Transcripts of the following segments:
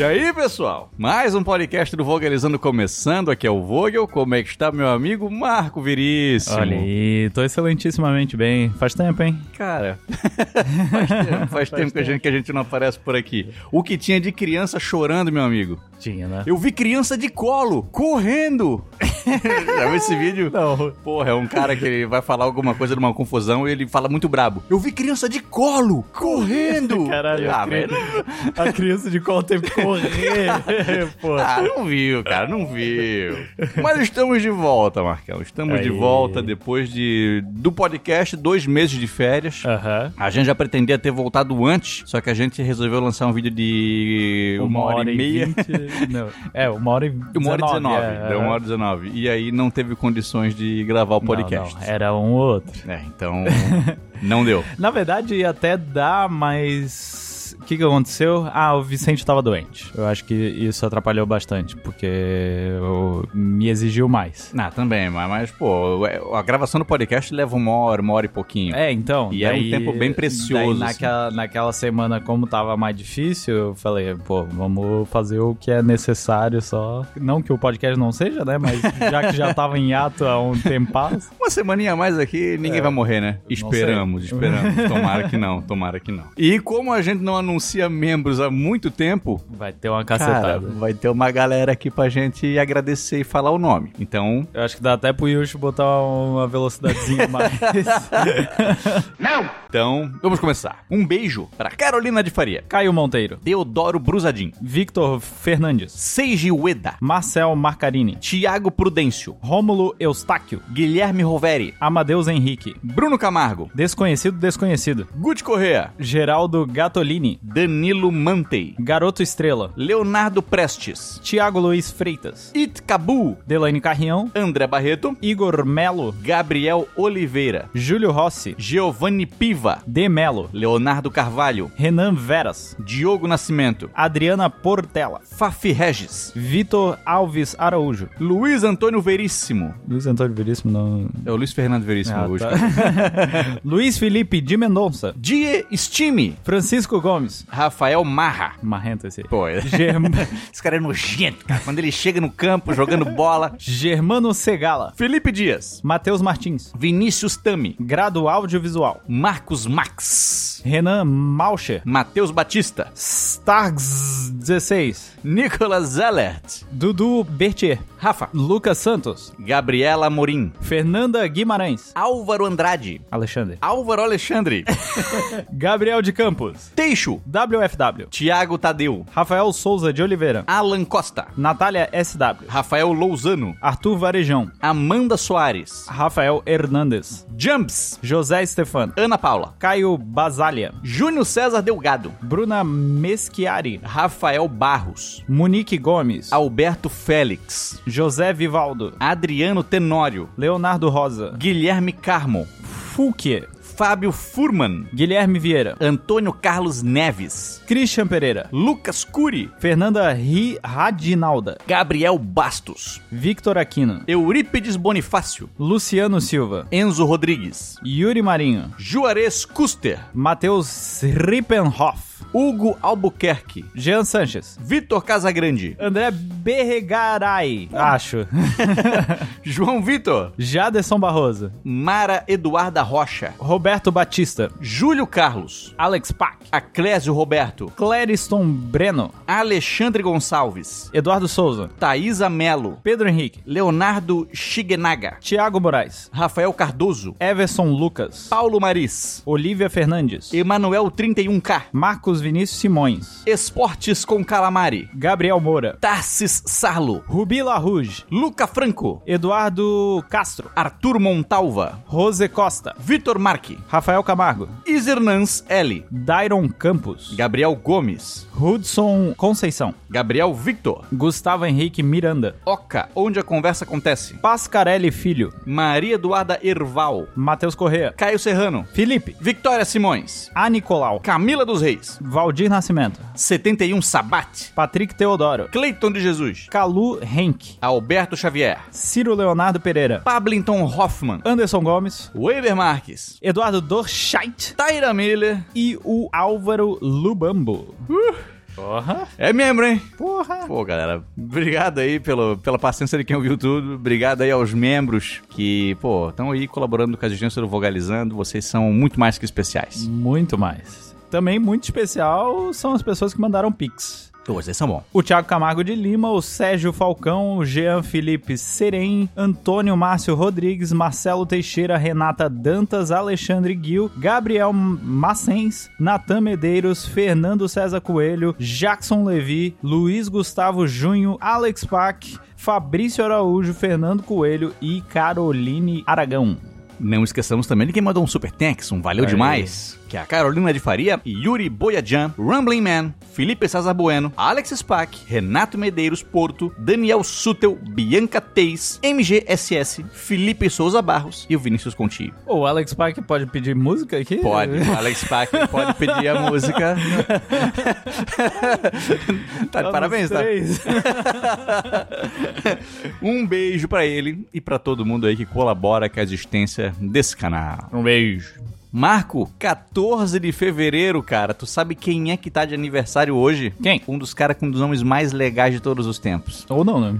E aí, pessoal? Mais um podcast do Vogelizando começando. Aqui é o Vogel. Como é que está, meu amigo Marco Veríssimo? Olha aí, tô excelentissimamente bem. Faz tempo, hein? Cara, faz tempo, faz tempo que, a gente, que a gente não aparece por aqui. O que tinha de criança chorando, meu amigo? Tinha, né? Eu vi criança de colo, correndo. Já viu esse vídeo? Não. Porra, é um cara que ele vai falar alguma coisa numa confusão e ele fala muito brabo. Eu vi criança de colo, correndo. Caralho, ah, a, cri- velho. a criança de qual teve que correr. Pô. Ah, não viu, cara, não viu. Mas estamos de volta, Marcão. Estamos de Aí. volta depois de do podcast, dois meses de férias. Aham. A gente já pretendia ter voltado antes, só que a gente resolveu lançar um vídeo de uma, hora, e meia. Não, é, uma hora e Uma hora e 19, é, deu é. uma hora e 19. E aí não teve condições de gravar o Não, podcast. não, era um ou outro. É, então não deu. Na verdade, ia até dar, mas. O que, que aconteceu? Ah, o Vicente tava doente. Eu acho que isso atrapalhou bastante, porque eu- me exigiu mais. Ah, também, mas, mas, pô, a gravação do podcast leva uma hora, uma hora e pouquinho. É, então. E era um tempo bem precioso, daí naquela, naquela semana, como tava mais difícil, eu falei, pô, vamos fazer o que é necessário só. Não que o podcast não seja, né? Mas já que já tava em ato há um tempo. Uma semaninha a mais aqui, ninguém vai morrer, né? Esperamos, sei. esperamos. Tomara que não, tomara que não. E como a gente não anuncia membros há muito tempo, Vai ter uma cara, cacetada. vai ter uma galera aqui pra gente agradecer e falar o nome. Então, Eu acho que dá até pro Yushi botar uma velocidadezinha mais. então, vamos começar. Um beijo pra Carolina de Faria, Caio Monteiro. Deodoro Brusadin, Victor Fernandes. Seiji Ueda, Marcel Marcarini. Tiago Prudêncio, Rômulo Eustáquio. Guilherme Roveri, Amadeus Henrique. Bruno Camargo, Desconhecido Desconhecido. Guti Correa, Geraldo Gatolini. Danilo Mantei, Garoto Estrela. Leonardo Prestes, Tiago Luiz Freitas. It Cabu, Delaine Carrião. André Barreto, Igor Melo. Gabriel Oliveira, Júlio Rossi. Giovanni Piva, De Melo. Leonardo Carvalho, Renan Veras. Diogo Nascimento, Adriana Portela. Fafi Regis, Vitor Alves Araújo. Luiz Antônio Veríssimo. Luiz Antônio Veríssimo não. É o Luiz Fernando Veríssimo Ah, hoje. tá. Luiz Felipe de Mendonça. Die Stime, Francisco Gomes. Rafael Marra. Marrento esse aí. Pô, é- Germ... esse cara é nojento, cara. Quando ele chega no campo jogando bola. Germano Segala. Felipe Dias, Matheus Martins. Vinícius Tami, Grado Audiovisual. Marcos Max, Renan Malcher. Matheus Batista, Starks 16. Nicolas Zellert, Dudu Bertier. Rafa, Lucas Santos. Gabriela Morim, Fernanda Guimarães. Álvaro Andrade, Alexandre. Álvaro Alexandre, Gabriel de Campos. Teixo, WFW. Tiago Tadeu, Rafael Souza de Oliveira. Alan Costa, Natália SW. Rafael Lousano, Arthur Varejão. Amanda Soares, Rafael Hernandes. Jumps, José Stefano. Ana Paula, Caio Basália. Júnior César Delgado, Bruna Meschiari. Rafael Barros, Munique Gomes. Alberto Félix, José Vivaldo. Adriano Tenório, Leonardo Rosa. Guilherme Carmo, Fulque. Fábio Furman, Guilherme Vieira. Antônio Carlos Neves, Christian Pereira. Lucas Curi, Fernanda Ri Radinalda. Gabriel Bastos, Victor Aquino. Eurípides Bonifácio, Luciano Silva. Enzo Rodrigues, Yuri Marinho. Juarez Custer, Matheus Rippenhoff. Hugo Albuquerque, Jean Sanches. Vitor Casagrande, André Berregaray. Acho. João Vitor, Jaderson Barroso. Mara Eduarda Rocha, Roberto Batista. Júlio Carlos, Alex Pack. Aclésio Roberto, Clériston Breno. Alexandre Gonçalves, Eduardo Souza. Thaisa Melo, Pedro Henrique. Leonardo Shigenaga, Tiago Moraes. Rafael Cardoso, Everson Lucas. Paulo Maris, Olivia Fernandes. Emanuel 31K, Marcos Vinícius Simões. Esportes com Calamari, Gabriel Moura. Tarsis Sarlo, Rubi Larouge. Luca Franco, Eduardo Castro. Arthur Montalva, Rose Costa. Vitor Marque, Rafael Camargo. Isernans L, Dairon Campos. Gabriel Gomes, Hudson Conceição. Gabriel Victor, Gustavo Henrique Miranda. Oca, onde a conversa acontece, Pascarelli Filho. Maria Eduarda Erval, Matheus Correa. Caio Serrano, Felipe. Victoria Simões, A Nicolau. Camila dos Reis, Valdir Nascimento. 71 Sabat, Patrick Teodoro. Cleiton de Jesus, Calu Henk. Alberto Xavier, Ciro Leonardo Pereira. Pablington Hoffman, Anderson Gomes. Weber Marques, Eduardo Dorscheit. Taira Miller, E o Álvaro Lubambo. Porra. É membro, hein? Porra. Pô, galera, obrigado aí pelo, pela paciência de quem ouviu tudo. Obrigado aí aos membros que, pô, estão aí colaborando com a agência do Vogalizando. Vocês são muito mais que especiais. Muito mais. Também muito especial são as pessoas que mandaram pix. Pô, vocês são bons. O Thiago Camargo de Lima, o Sérgio Falcão, o Jean Felipe Serem, Antônio Márcio Rodrigues, Marcelo Teixeira, Renata Dantas, Alexandre Gil, Gabriel Massens, Natan Medeiros, Fernando César Coelho, Jackson Levi, Luiz Gustavo Junho, Alex Pac, Fabrício Araújo, Fernando Coelho e Caroline Aragão. Não esqueçamos também de quem mandou um super thanks, um valeu Aí. demais. Que é a Carolina de Faria, Yuri Boyajan, Rumbling Man, Felipe César Bueno, Alex Spack, Renato Medeiros Porto, Daniel Sutel, Bianca Teis, MGSS, Felipe Souza Barros e o Vinícius Conti. O Alex Pac pode pedir música aqui? Pode, o Alex Spack pode pedir a música. tá de parabéns, tá? Um beijo pra ele e pra todo mundo aí que colabora com a existência desse canal. Um beijo. Marco, 14 de fevereiro, cara. Tu sabe quem é que tá de aniversário hoje? Quem? Um dos caras com um dos nomes mais legais de todos os tempos. Ou não, né?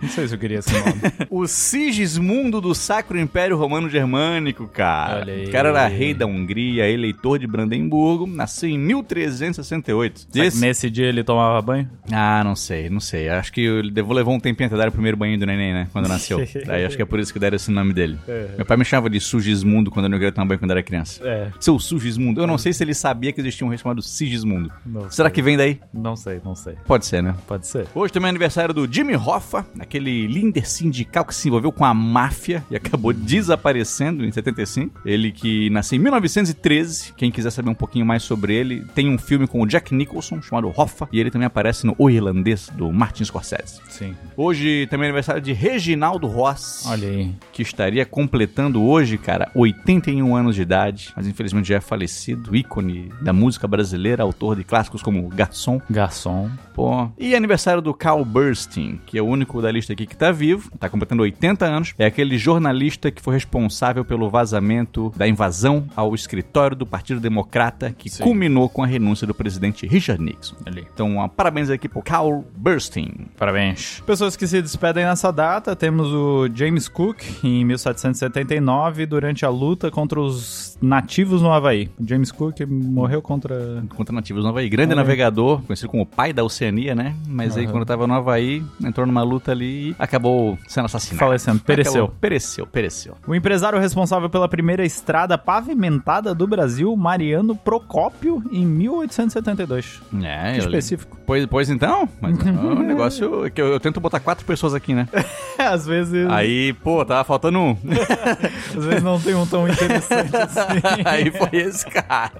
Não sei se eu queria esse nome. O Sigismundo do Sacro Império Romano Germânico, cara. O cara era rei da Hungria, eleitor de Brandemburgo, nasceu em 1368. Será que Esse- nesse dia ele tomava banho? Ah, não sei, não sei. Acho que ele levou, levou um tempinho até dar o primeiro banho do neném, né? Quando nasceu. Daí acho que é por isso que deram esse nome dele. É. Meu pai me chamava de Sugismundo quando eu não queria tomar banho quando era criança. É. Seu Sugismundo. Eu não sei se ele sabia que existia um rei chamado Sigismundo. Não Será sei. que vem daí? Não sei, não sei. Pode ser, né? Pode ser. Hoje também é aniversário do Jimmy Hoffa, aquele líder sindical que se envolveu com a máfia e acabou desaparecendo em 75. Ele que nasceu em 1913. Quem quiser saber um pouquinho mais sobre ele, tem um filme com o Jack Nicholson chamado Hoffa e ele também aparece no O Irlandês do Martin Scorsese. Sim. Hoje também é aniversário de Reginaldo Ross. Olha aí. Que estaria completando hoje, cara, 81 anos de idade, mas infelizmente já é falecido, ícone da música brasileira, autor de clássicos como Garçom, Garçom. Pô. E aniversário do Carl Burstein, que é o único da lista aqui que tá vivo, tá completando 80 anos. É aquele jornalista que foi responsável pelo vazamento da invasão ao escritório do Partido Democrata, que Sim. culminou com a renúncia do presidente Richard Nixon. Ali. Então, parabéns aqui pro Carl Burstein. Parabéns. Pessoas que se despedem nessa data, temos o James Cook, em 1779, durante a luta contra os nativos no Havaí. James Cook morreu contra... Contra nativos no Havaí. Grande Olha aí. navegador, conhecido como o pai da Oceania, né? Mas aí, Aham. quando tava no Havaí, entrou numa luta ali e acabou sendo assassinado. Falecendo, pereceu. Acabou- Pereceu, pereceu. O empresário responsável pela primeira estrada pavimentada do Brasil, Mariano Procópio, em 1872. É, Que específico. Pois, pois então, mas é um negócio que eu, eu tento botar quatro pessoas aqui, né? Às vezes, Aí, pô, tava faltando um. às vezes não tem um tão interessante assim. Aí foi esse cara.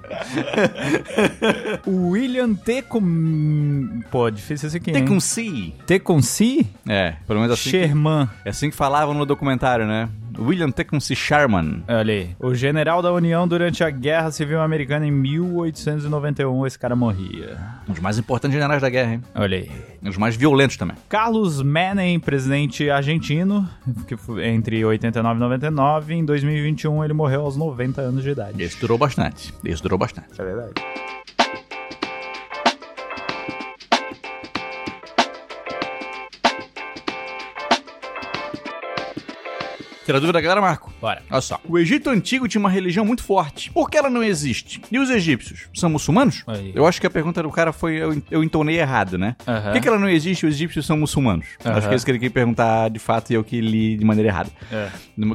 William T. Com... Pô, difícil esse aqui, Tem hein? É, pelo menos assim. que- Sherman. é assim que falavam no documentário, né? William Tecumseh Sherman. Olha aí. O general da União durante a Guerra Civil Americana em 1891, esse cara morria. Um dos mais importantes generais da guerra, hein? Olha aí. Um dos mais violentos também. Carlos Menem, presidente argentino, que foi entre 89 e 99. Em 2021 ele morreu aos 90 anos de idade. Esse durou bastante. Esse durou bastante. É verdade. Tira dúvida, galera, Marco? Bora. Olha só. O Egito Antigo tinha uma religião muito forte. Por que ela não existe? E os egípcios? São muçulmanos? Aí. Eu acho que a pergunta do cara foi. Eu, eu entonei errado, né? Por que, que ela não existe e os egípcios são muçulmanos? Acho que é isso que ele queria perguntar de fato e eu que li de maneira errada. É.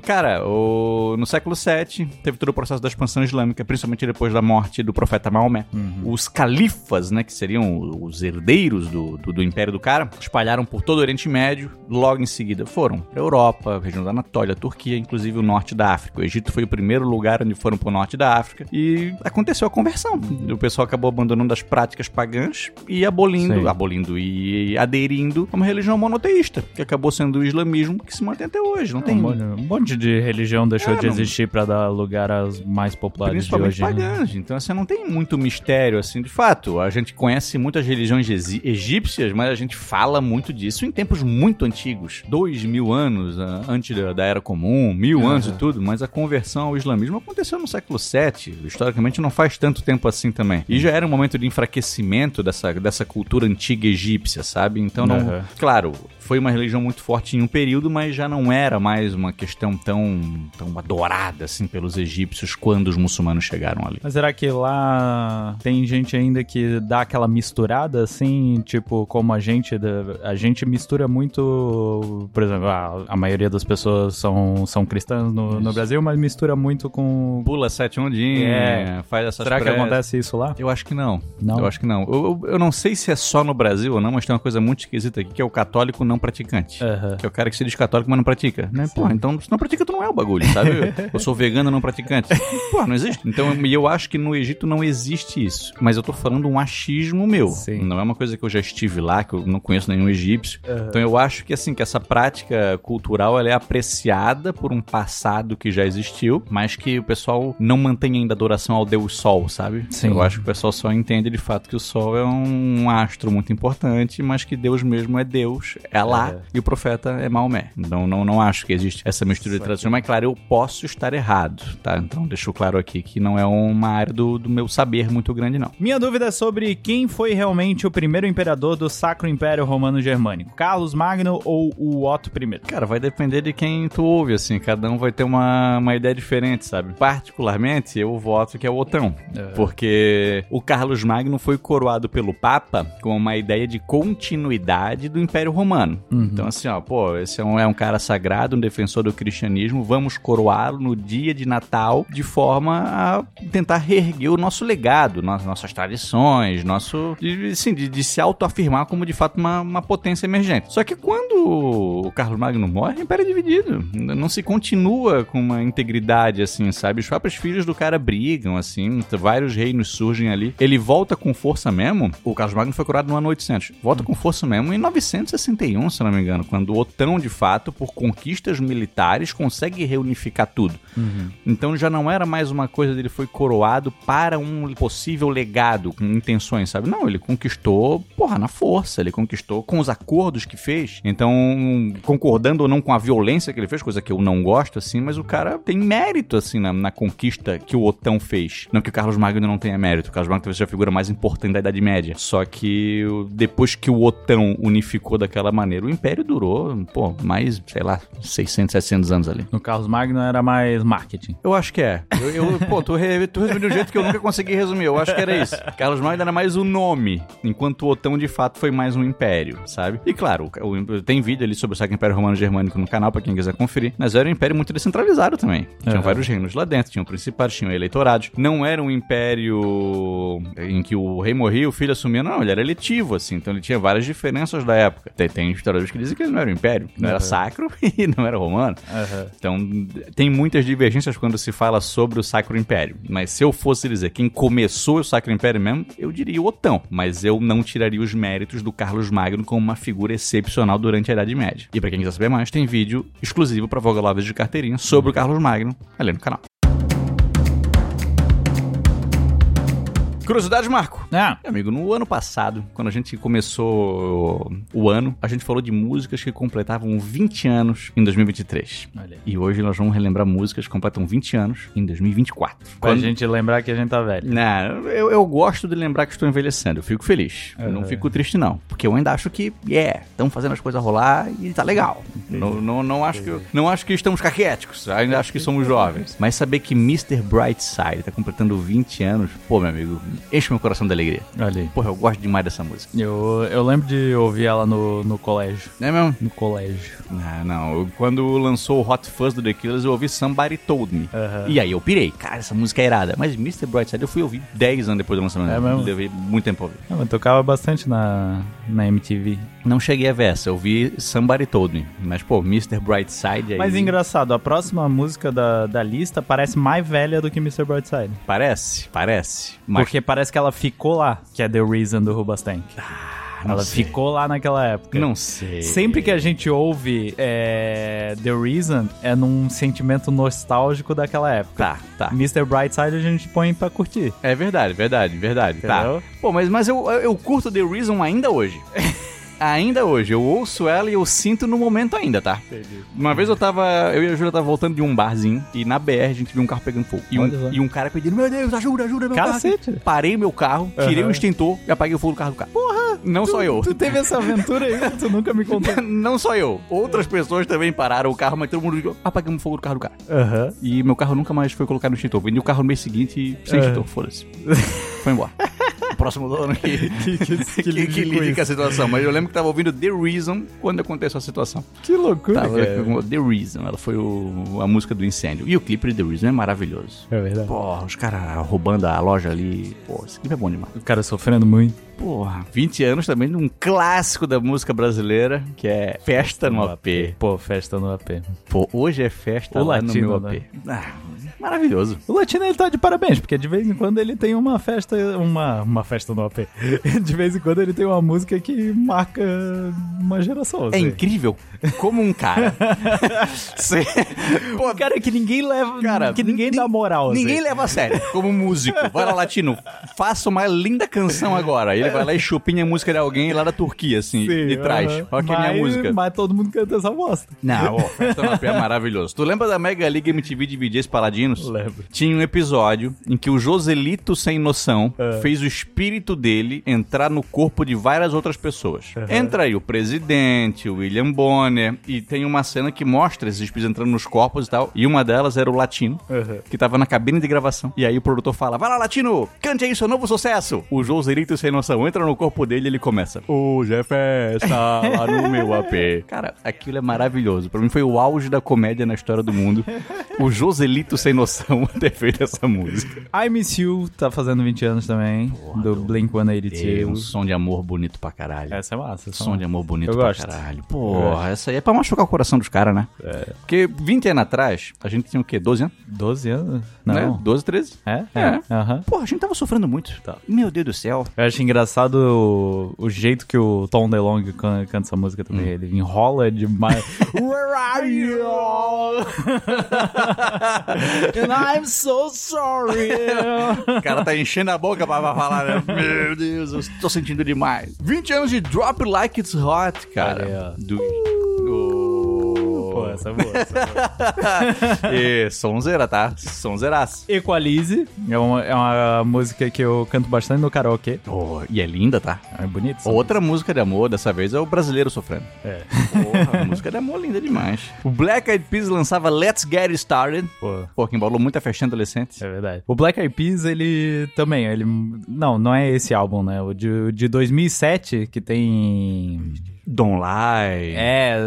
Cara, o- no século VII teve todo o processo da expansão islâmica, principalmente depois da morte do profeta Maomé. Os califas, né, que seriam os herdeiros do, do, do império do cara, espalharam por todo o Oriente Médio. Logo em seguida foram para Europa, região da Anatólia, Turquia, inclusive o norte da África. O Egito foi o primeiro lugar onde foram para o norte da África e aconteceu a conversão. O pessoal acabou abandonando as práticas pagãs e abolindo, Sim. abolindo e aderindo a uma religião monoteísta, que acabou sendo o islamismo que se mantém até hoje. Não tem Um monte, de religião deixou É, de existir pra dar lugar às mais populares de hoje. né? pagãs. Então, assim, não tem muito mistério, assim, de fato. A gente conhece muitas religiões egípcias, mas a gente fala muito disso em tempos muito antigos. Dois mil anos ah, antes da, da Era Comum, mil Aham. anos e tudo, mas a conversão ao islamismo aconteceu no século VII. Historicamente não faz tanto tempo assim também. E já era um momento de enfraquecimento dessa, dessa cultura antiga egípcia, sabe? Então não. Uhum. Claro, foi uma religião muito forte em um período, mas já não era mais uma questão tão, tão adorada assim pelos egípcios quando os muçulmanos chegaram ali. Mas será que lá tem gente ainda que dá aquela misturada assim, tipo, como a gente, a gente mistura muito, por exemplo, a, a maioria das pessoas são, são cristãs no, no Brasil, mas mistura muito com... Pula sete ondinhas, É. faz essas Será que acontece isso lá? Eu acho que não. Não? Eu acho que não. Eu, eu, eu não sei se é só no Brasil ou não, mas tem uma coisa muito esquisita aqui, que é o católico não praticante. Aham. Que é o cara que se diz católico, mas não pratica. Né? Pô, então se não pratica, tu não é o bagulho, sabe? eu sou vegano não praticante. Pô, não existe. Então, e eu acho que no Egito não existe isso. Mas eu tô falando um achismo meu. Sim. Não é uma coisa que eu já estive lá, que eu não conheço nenhum egípcio. Então eu acho que assim, que essa prática cultural ela é apreciada por um passado que já existiu, mas que o pessoal não mantém ainda adoração ao Deus Sol, sabe? Sim. Eu acho que o pessoal só entende de fato que o Sol é um astro muito importante, mas que Deus mesmo é Deus, é lá, É. e o profeta é Maomé. Então não, não acho que existe essa mistura de tradição, mas claro, eu posso estar errado, tá? Então deixo claro aqui que não é uma área do, do meu saber muito grande, não. Minha dúvida é sobre quem foi realmente o primeiro imperador do Sacro Império Romano Germânico, Carlos Magno ou o Otto I? Cara, vai depender de quem tu ouve, assim. Cada um vai ter uma, uma ideia diferente, sabe? Particularmente, eu voto que é o Otão. Porque o Carlos Magno foi coroado pelo Papa com uma ideia de continuidade do Império Romano. Então, assim, ó, pô, esse é um, é um cara sagrado, um defensor do cristianismo. Vamos coroá-lo no dia de Natal de forma a tentar reerguer o nosso legado, no- nossas tradições, nosso. De, assim, de, de se autoafirmar como de fato uma, uma potência emergente. Só que quando o Carlos Magno morre, o império é dividido. Não se continua com uma integridade, assim, sabe? Os próprios filhos do cara brigam, assim, vários reinos surgem ali. Ele volta com força mesmo. O Carlos Magno foi curado no ano 800. Volta com força mesmo em 961, se não me engano, quando o Otão, de fato, por conquistas militares, consegue reunificar tudo. Então já não era mais uma coisa dele foi coroado para um possível legado, com intenções, sabe? Não, ele conquistou, porra, na força, ele conquistou com os acordos que fez. Então, concordando ou não com a violência que ele fez, coisa que eu não gosto, assim, mas o cara tem mérito, assim, na, na conquista que o Otão fez. Não que o Carlos Magno não tenha mérito, o Carlos Magno talvez seja a figura mais importante da Idade Média. Só que depois que o Otão unificou daquela maneira, o Império durou, pô, mais, sei lá, 600, 700 anos ali. No Carlos Magno era mais marketing. Eu acho que é. Eu, eu- pô, tu, re, tu resumiu de um jeito que eu nunca consegui resumir. Eu acho que era isso. Carlos Magno era mais um nome, enquanto o Otão de fato foi mais um império, sabe? E claro, o, o- tem vídeo ali sobre o Sacro Império Romano Germânico no canal, pra quem quiser conferir. Mas era um império muito descentralizado também. Tinham Aham. vários reinos lá dentro, tinham principados, tinham eleitorados. Não era um império em que o rei morria e o filho assumia, não, ele era eletivo, assim. Então ele tinha várias diferenças da época. Tem, tem historiadores que dizem que ele não era um império, que não era Aham. sacro e não era romano. Então, tem muitas divergências quando se fala sobre o Sacro Império. Mas se eu fosse dizer quem começou o Sacro Império mesmo, eu diria o Otão. Mas eu não tiraria os méritos do Carlos Magno como uma figura excepcional durante a Idade Média. E pra quem quiser saber mais, tem vídeo exclusivo pra Voga Lovers de carteirinha sobre o Carlos Magno ali no canal. Curiosidade, Marco. Ah, Meu amigo, no ano passado, quando a gente começou o ano, a gente falou de músicas que completavam 20 anos em 2023. olha. E hoje nós vamos relembrar músicas que completam 20 anos em 2024. Pra Quando- gente lembrar que a gente tá velho. Não, eu, eu gosto de lembrar que estou envelhecendo. Eu fico feliz. Eu não Uhum. fico triste, não. Porque eu ainda acho que, yeah, estamos fazendo as coisas rolar e tá legal. Não, não, não, acho que, não acho que estamos caquéticos. Ainda acho que somos jovens. Mas saber que Mr. Brightside tá completando 20 anos, pô, meu amigo, enche meu coração de alegria. Olha aí. Porra, eu gosto demais dessa música. Eu, eu lembro de ouvir ela no, no colégio. Não é mesmo? No colégio. Ah, não. Eu- Quando lançou o Hot Fuzz do The Killers, eu ouvi Somebody Told Me. Aham. E aí eu pirei. Cara, essa música é irada. Mas Mr. Brightside eu fui ouvir 10 anos depois do lançamento. É mesmo? Levei muito tempo pra ouvir. Não, mas tocava bastante na, na MTV. Não cheguei a ver essa, eu vi Somebody Told Me. Mas, pô, Mr. Brightside aí... Mas engraçado, a próxima música da, da lista parece mais velha do que Mr. Brightside. Parece, parece. Mas Porque parece que ela ficou lá, que é The Reason do Rubastank. não ela sei. ficou lá naquela época. Não sei. Sempre que a gente ouve é, The Reason, é num sentimento nostálgico daquela época. Tá, tá. Mr. Brightside a gente põe pra curtir. É verdade, verdade, verdade. Tá. Entendeu? Pô, mas, mas eu, eu curto The Reason ainda hoje. Ainda hoje, eu ouço ela e eu sinto no momento ainda, tá? Entendi. Uma vez eu tava, eu e a Júlia tava voltando de um barzinho e na BR a gente viu um carro pegando fogo. E um, e um cara pedindo, meu Deus, ajuda, ajuda, meu Cacete. carro. Parei meu carro, tirei Aham. o extintor e apaguei o fogo do carro do cara. Porra! Não só eu. Tu teve essa aventura aí, tu nunca me contou. Não só eu. Outras pessoas também pararam o carro, mas todo mundo ligou, apagamos o fogo do carro do cara. Aham. E meu carro nunca mais foi colocado no extintor. Vendi o carro no mês seguinte e sem É. extintor, foda-se. Foi embora. Próximo dono que, Que- que- que que, com a situação. Mas eu lembro que tava ouvindo The Reason quando aconteceu a situação. Que loucura, Tava cara. The Reason, ela foi o- a música do incêndio. E o clipe de The Reason é maravilhoso. É verdade. Porra, os caras roubando a loja ali. Pô, esse clipe é bom demais. O cara sofrendo muito. Porra, 20 anos também de um clássico da música brasileira, que é Festa no AP. Pô, festa no AP. Pô, hoje é festa O lá latino, no meu AP. Ah, maravilhoso. O Latino ele tá de parabéns, porque de vez em quando ele tem uma festa, uma, uma festa no AP. De vez em quando ele tem uma música que marca uma geração. É assim. incrível como um cara. Cê- Pô, cara que ninguém leva, Cara, que ninguém nin- dá moral. assim. Ninguém leva a sério como músico. Vai lá, latino, faça uma linda canção agora. Ele vai lá e chupinha a música de alguém lá da Turquia, assim, Sim, de trás. aham. Olha que é minha música. Mas todo mundo canta essa bosta. Não, ó, Festa no AP é maravilhoso. Tu lembra da Mega League MTV de DJs Lembro. Tinha um episódio em que o Joselito sem noção É. fez o espírito dele entrar no corpo de várias outras pessoas. Entra aí o presidente, o William Bonner, e tem uma cena que mostra esses espíritos entrando nos corpos e tal. E uma delas era o latino, Uhum. que tava na cabine de gravação. E aí o produtor fala: Vai lá, latino, cante aí seu novo sucesso. O Joselito sem noção entra no corpo dele e ele começa: Hoje é festa lá no meu AP. Cara, aquilo é maravilhoso. Pra mim foi o auge da comédia na história do mundo. O Joselito sem noção ter feito essa música. I Miss You tá fazendo 20 anos também, do Blink É um 182. som de amor bonito pra caralho. Essa é massa. essa é Som de amor bonito Eu pra gosto. caralho. Porra, essa aí é pra machucar o coração dos caras, né? É. Porque 20 anos atrás, a gente tinha o quê? 12 anos? 12 anos? Né? Não. 12, 13? É? É. Aham. Porra, a gente tava sofrendo muito. Tá. Meu Deus do céu. Eu acho engraçado o, o jeito que o Tom DeLonge can- canta essa música também. Hum. Ele enrola demais. Where are you? And I'm so sorry. O cara tá enchendo a boca pra falar, né? Meu Deus, eu tô sentindo demais. 20 anos de Drop Like It's Hot, cara. Ó. Do... Essa é boa. Essa é boa. E sonzeira, tá? Sonzeiraço. Equalize é uma, é uma música que eu canto bastante no karaokê. Oh, e é linda, tá? É bonito. essa Outra música de amor, dessa vez é o brasileiro sofrendo. música. Porra, música de amor linda demais. O Black Eyed Peas lançava Let's Get It Started. É. Pô. Que embalou muita festinha adolescente. É verdade. O Black Eyed Peas, ele também, ele... Não, não é esse álbum, né? O de, o de 2007, que tem... Don't Lie. É,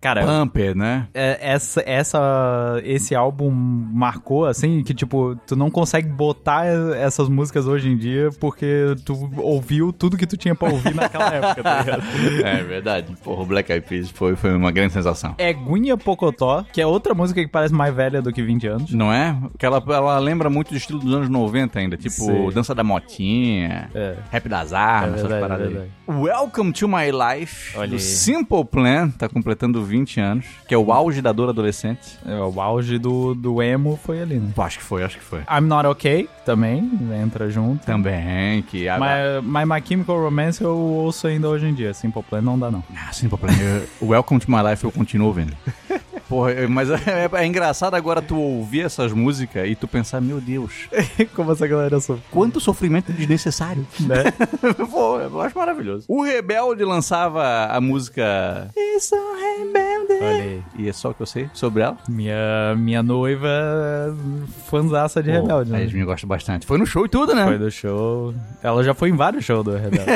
cara... Pumper, né? é, essa, essa, esse álbum marcou, assim, que, tipo, tu não consegue botar essas músicas hoje em dia porque tu ouviu tudo que tu tinha pra ouvir naquela época, tá ligado? É verdade. Porra, o Black Eyed Peas foi, foi uma grande sensação. É Guinha Pocotó, que é outra música que parece mais velha do que 20 anos. Não é? Porque ela, ela lembra muito do estilo dos anos 90 ainda. Tipo, Sim. Dança da Motinha, É. Rap das Armas, É essas verdade, paradas é aí. verdade. Welcome to My Life, Olha do aí. Simple Plan, tá completando 20 anos, que é o auge da dor adolescente. É, O auge do, do emo foi ali, né? Pô, acho que foi, acho que foi. I'm Not Okay, também, entra junto. Também, que... a- Mas My, My Chemical Romance eu ouço ainda hoje em dia. Simple Plan não dá, não. Ah, Simple Plan. eu- Welcome to My Life eu continuo vendo. Porra, eu- mas é, é engraçado agora tu ouvir essas músicas e tu pensar, meu Deus, Como essa galera sofre, quanto sofrimento desnecessário. né? Pô, eu acho maravilhoso. O Rebelde lançava a música. Isso, Rebelde. Olha aí. E é só o que eu sei sobre ela. Minha, minha noiva fanzaça de Rebelde, A né? Yasmin gosta bastante. Foi no show e tudo, né? Foi do show. Ela já foi em vários shows do Rebelde.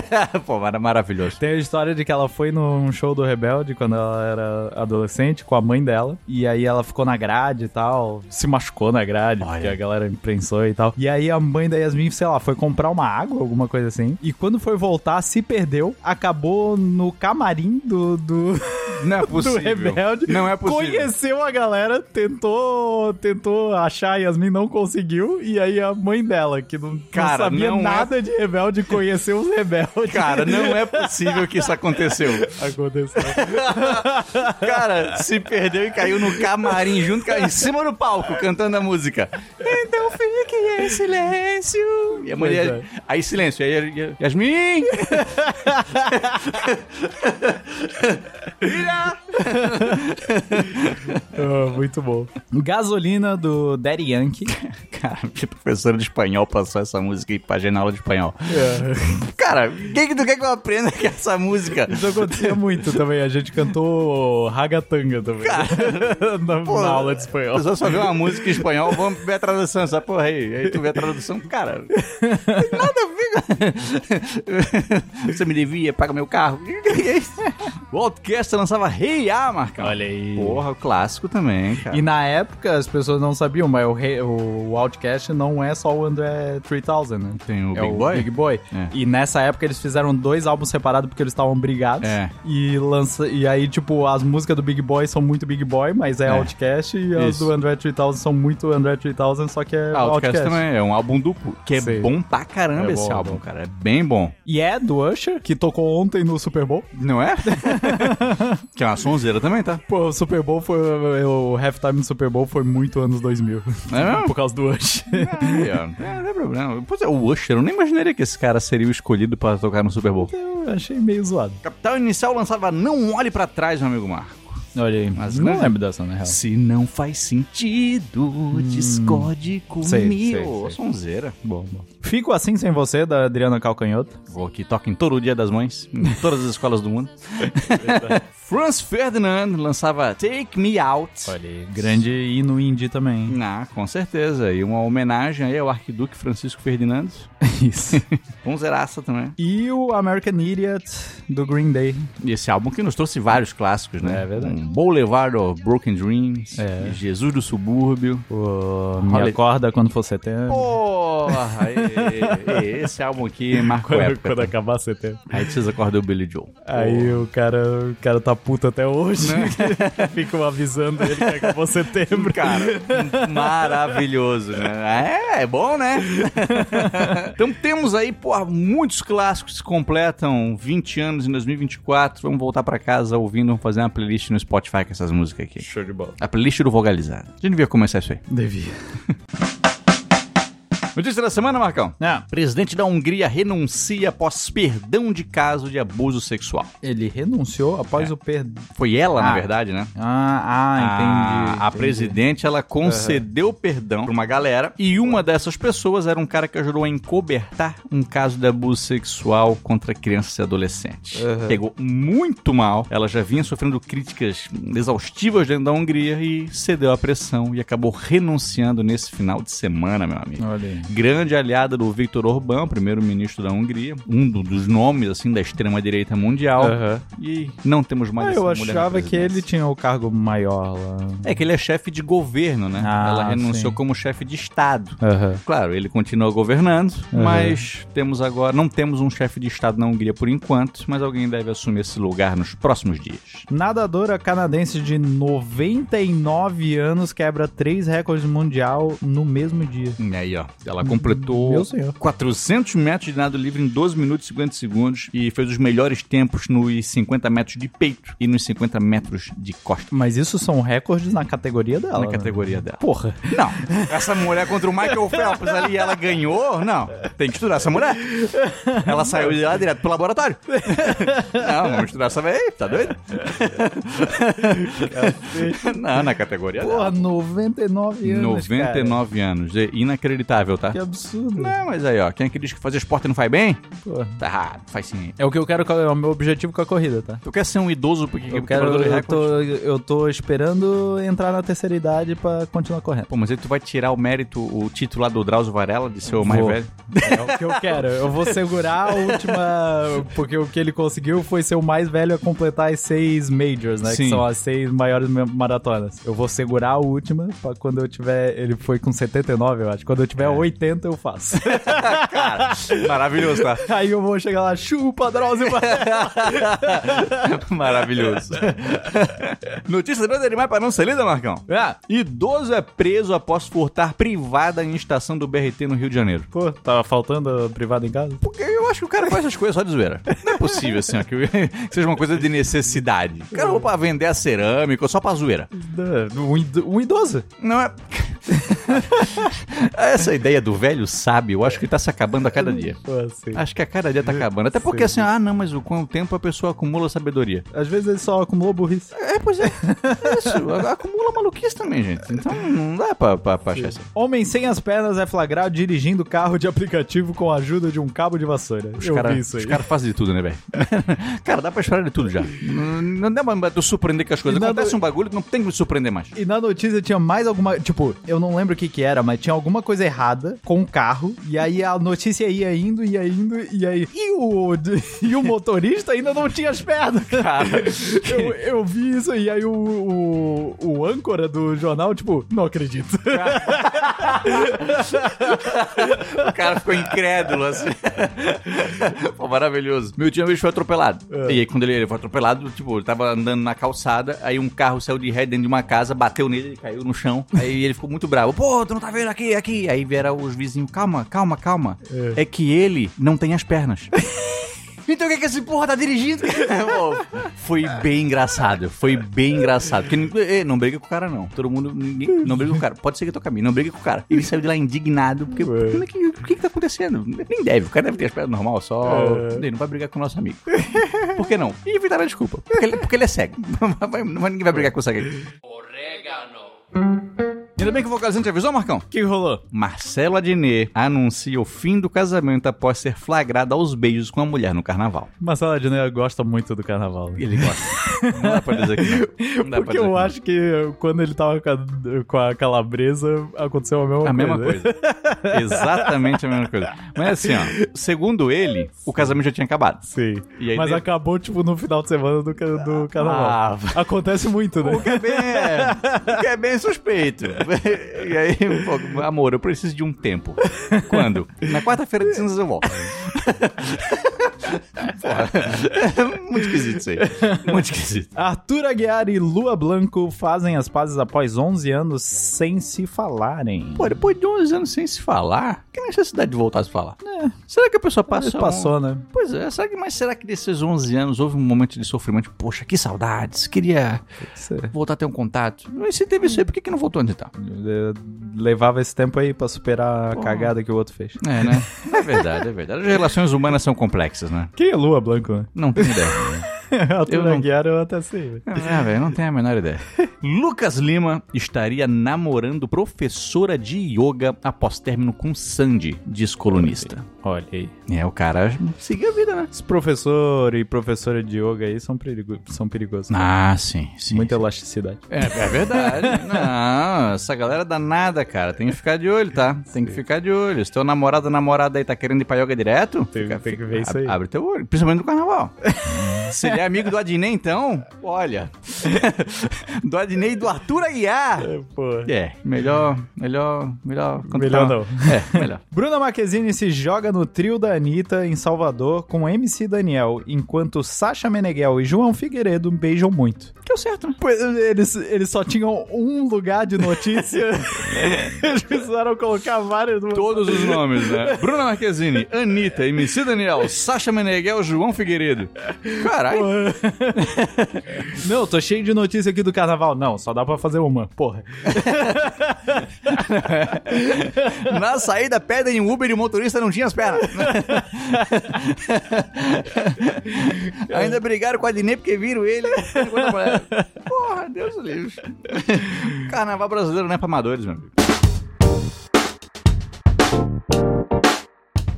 Pô, era maravilhoso. Tem a história de que ela foi num show do Rebelde quando ela era adolescente com a mãe dela. E aí ela ficou na grade e tal. Se machucou na grade, Olha. porque a galera imprensou e tal. E aí a mãe da Yasmin, sei lá, foi comprar uma água, alguma coisa assim. E quando foi voltar, se perdeu. Acabou no camarim do, do, Não é do possível. Rebelde. Não é possível. Conheceu a galera, tentou, tentou achar a Yasmin, não conseguiu. E aí a mãe dela, que não, não Cara, sabia não é- nada de Rebelde, conheceu os rebeldes. Cara, não é possível que isso aconteceu. Aconteceu. Cara, se perdeu e caiu no camarim junto, caiu em cima do palco, cantando a música. Então fique é silêncio. E a mulher. É. Aí silêncio. Aí aí, Yasmin! Filha! Ah, muito bom. Gasolina do Daddy Yankee. Cara, minha professora de espanhol passou essa música aí pra gente na aula de espanhol. Cara, o que, que tu quer que eu aprenda com essa música? Isso acontecia muito também. A gente cantou ragatanga também. na, Pô, na aula de A espanhol. pessoa só vê uma música em espanhol, vamos ver a tradução, essa porra aí. Aí tu vê a tradução, cara. Nada a ver. Você me devia, paga meu carro. O Outcast lançava Hey Ya, Marcão. Olha aí. Porra, o clássico também, cara. E na época as pessoas não sabiam, mas o, o Outcast não é só o André 3000, né? Tem o é Big o Boy? Big Boy. É. E nessa época eles fizeram dois álbuns separados porque eles estavam brigados. É. E, lança... e aí, tipo, as músicas do Big Boy são muito Big Boy, mas é, É. Outcast. E as Isso. do André 3000 são muito André 3000, só que é Ah, Outcast Outcast. também é um álbum duplo, que é Sei. bom pra caramba É esse bom, álbum, bom. cara. É bem bom. E é do Usher, que tocou ontem no Super Bowl. Não é? que é uma sonzeira também, tá? Pô, o Super Bowl foi. O halftime do Super Bowl foi muito anos 2000. É mesmo? Por causa do Usher. Ó. É, não é problema. Pois é, o Usher, eu nem imaginaria que esse cara seria o escolhido pra tocar no Super Bowl. Eu achei meio zoado. Capital Inicial lançava Não Olhe Pra Trás, meu amigo Marco. Olha aí. Mas não né? lembro dessa, na real. Se não faz sentido, discorde comigo. Sei, sei, sei. Sonzeira. Bom, bom. Fico assim sem você, da Adriana Calcanhoto. Vou aqui, toca em todo o Dia das Mães, em todas as escolas do mundo. Franz Ferdinand lançava Take Me Out. Olha aí. Grande hino indie também. Ah, com certeza. E uma homenagem aí ao Arquiduque Francisco Ferdinando. Isso. Bonzeraça também. e o American Idiot, do Green Day. E esse álbum que nos trouxe vários clássicos, né? É verdade. Um Boulevard of Broken Dreams, É. Jesus do Subúrbio. O Me Acorda Quando For Setembro. Porra! e- esse álbum aqui marcou Quando, época. quando tá? acabar setembro. Aí vocês acordam o Billy Joel. Aí o cara, o cara tá puto até hoje. Ficam avisando ele que acabou setembro. Cara, maravilhoso, né? É, é bom, né? então temos aí, porra, muitos clássicos que completam 20 anos em 2024. Vamos voltar pra casa ouvindo, vamos fazer uma playlist no Spotify com essas músicas aqui. Show de bola. A playlist do Vogalizado. A gente devia começar isso aí. Devia. Notícia da semana, Marcão. Não, Presidente da Hungria renuncia após perdão de caso de abuso sexual. ele renunciou após o perdão. Foi ela, na Ah. verdade, né? Ah, ah, entendi. A, a entendi. presidente, ela concedeu perdão pra uma galera e uma dessas pessoas era um cara que ajudou a encobertar um caso de abuso sexual contra crianças e adolescentes. Uhum. Pegou muito mal, ela já vinha sofrendo críticas exaustivas dentro da Hungria e cedeu à pressão e acabou renunciando nesse final de semana, meu amigo. Olha aí. Grande aliada do Viktor Orbán, primeiro-ministro da Hungria, um do- dos nomes assim da extrema-direita mundial. Aham. E não temos mais Ah, essa eu achava que ele tinha o cargo maior lá. É que ele é chefe de governo, né? Ah, Ela renunciou sim. como chefe de Estado. Aham. Claro, ele continua governando, Uhum. mas temos agora, não temos um chefe de Estado na Hungria por enquanto, mas alguém deve assumir esse lugar nos próximos dias. Nadadora canadense de 99 anos quebra três recordes mundial no mesmo dia. E aí, ó, ela completou Meu senhor. 400 metros de nado livre em 12 minutos e 50 segundos e fez os melhores tempos nos 50 metros de peito e nos 50 metros de costa. Mas isso são recordes na categoria dela. Na né? categoria dela. Porra. Não, essa mulher contra o Michael Phelps ali, ela ganhou? Não, tem que estudar essa mulher. Ela saiu de lá direto pro laboratório. Não, vamos estudar essa velha, tá doido? Não, na categoria Porra, dela. 99 anos. 99 anos, é inacreditável, tá? Que absurdo. Não, mas aí, ó, quem é que diz que fazer esporte não faz bem? Porra. Tá errado, faz sim. É o que eu quero, é o meu objetivo com a corrida, tá? Tu quer ser um idoso porque Eu quero, eu tô, eu tô esperando entrar na terceira idade pra continuar correndo. Pô, mas aí tu vai tirar o mérito, o título lá do Drauzio Varela de ser o mais velho? É o que eu quero. Eu vou segurar a última. Porque o que ele conseguiu foi ser o mais velho a completar as seis majors, né? Sim. Que são as seis maiores ma- maratonas. Eu vou segurar a última pra quando eu tiver. Ele foi com 79, eu acho. Quando eu tiver 80, eu faço. Cara, maravilhoso, tá? Aí eu vou chegar lá, chupa, Drauzio. Maravilhoso. Notícia do demais para não ser lida, Marcão. ah, Idoso é preso após furtar privada em estação do BRT no Rio de Janeiro. pô, tava faltando privado em casa? Porque eu acho que o cara faz essas coisas só de zoeira. Não é possível, assim, ó, que seja uma coisa de necessidade. O cara vou pra vender a cerâmica só pra zoeira. Ido- um idoso. Não é. Essa ideia do velho sábio, eu acho que tá se acabando a cada dia. Acho que a cada dia tá acabando. Até porque assim, ah, não, mas com o tempo a pessoa acumula sabedoria. Às vezes ele só acumulou burrice. É, pois é. Isso, acumula maluquice também, gente. Então não dá pra, pra, pra achar assim. Homem sem as pernas é flagrado dirigindo carro de aplicativo com a ajuda de um cabo de vassoura. Os Eu cara- vi isso aí. Os caras fazem de tudo, né, velho? cara, dá pra esperar de tudo já. Não, dá pra surpreender com as coisas. Acontece um bagulho, não tem que me surpreender mais. E na notícia tinha mais alguma. Tipo, eu não lembro o que que era, mas tinha alguma coisa errada com o carro. E aí a notícia ia indo, ia indo, e aí. E o, e o motorista ainda não tinha as pernas. Cara, Eu, eu vi isso e aí o, o, o âncora do jornal, tipo, não acredito. o cara ficou incrédulo, assim. Pô, maravilhoso. Meu tio vez foi atropelado. É. E aí, quando ele, ele foi atropelado, tipo, ele tava andando na calçada, aí um carro saiu de ré dentro de uma casa, bateu nele, ele caiu no chão. Aí ele ficou muito bravo. Pô, tu não tá vendo aqui, aqui. Aí vieram os vizinhos, calma, calma, calma. É. É, que ele não tem as pernas. Então o que, que esse porra tá dirigindo? Pô, foi bem engraçado, foi bem engraçado. Porque não briga com o cara, não. Todo mundo. Ninguém, não briga com o cara. Pode ser que eu tô caminho, não briga com o cara. Ele saiu de lá indignado, porque. É que- O que, que tá acontecendo? Nem deve, o cara deve ter as pernas normal, só. É. Ele não vai brigar com o nosso amigo. Por que não? E inventaram a desculpa. Porque ele, porque ele é cego. Ninguém vai brigar com o cego aqui. Ainda bem que o vocalizante avisou, Marcão. O que rolou? Marcelo Adnet anuncia o fim do casamento após ser flagrado aos beijos com a mulher no carnaval. Marcelo Adnet gosta muito do carnaval. Ele gosta. Não dá pra dizer que não. não dá Porque eu que acho que quando ele tava com a, com a calabresa, aconteceu a mesma não. A mesma coisa. coisa. Exatamente a mesma coisa. Mas assim, ó, segundo ele, o casamento já tinha acabado. Sim. Mas acabou, tipo, no final de semana do, do carnaval. Ah, Acontece muito, né? O que é bem, o que é bem suspeito. E aí, pô, amor, eu preciso de um tempo. Quando? Na quarta-feira de cinzas eu volto. Porra, é muito esquisito isso aí. Muito esquisito. Arthur Aguiar e Lua Blanco fazem as pazes após 11 anos sem se falarem. Pô, depois de 11 anos sem se falar, que necessidade de voltar a se falar? Será que a pessoa passou? Passou, né? Pois é, será que, mas será que desses 11 anos houve um momento de sofrimento? Poxa, que saudades, queria voltar a ter um contato. Mas se teve isso aí, por que, que não voltou antes então? Levava esse tempo aí pra superar a cagada que o outro fez. É, né? É verdade, é verdade. As relações humanas são complexas, né? Quem é Lua Blanco, né? Não tenho ideia. Arthur Eu não- Aguiar eu até sei. velho. É, velho, não tenho a menor ideia. Lucas Lima estaria namorando professora de yoga após término com Sandy, diz colunista. Olha aí. É, o cara seguiu a vida, né? Esse professor e professora de yoga aí são, perigo são perigosos. Ah, sim, sim. Muita elasticidade. É, é verdade. Não, essa galera é danada, cara. Tem que ficar de olho, tá? Tem que ficar de olho. Se teu namorado ou namorada aí tá querendo ir pra yoga direto, Tem- tem que ver isso aí. Abre teu olho, principalmente no carnaval. Se ele é amigo do Adnei, então, olha. do Adnei do Arthur Aguiar. É, pô. É, melhor, melhor, melhor. Melhor não. É, melhor. Bruna Marquezine se joga no trio da Anitta em Salvador com MC Daniel, enquanto Sasha Meneghel e João Figueiredo beijam muito. Deu certo, né? Pois, Eles, eles só tinham um lugar de notícia. eles precisaram colocar vários. Todos os nomes, né? Bruna Marquezine, Anitta, MC Daniel, Sasha Meneghel, João Figueiredo. Caralho. Não, tô cheio de notícia aqui do carnaval. Não, só dá pra fazer uma. Porra. Na saída, pedem um Uber e o motorista não tinha as pernas. Ainda brigaram com a Adnei porque viram ele. Porra, Deus do livre. Carnaval brasileiro não é pra amadores, meu amigo.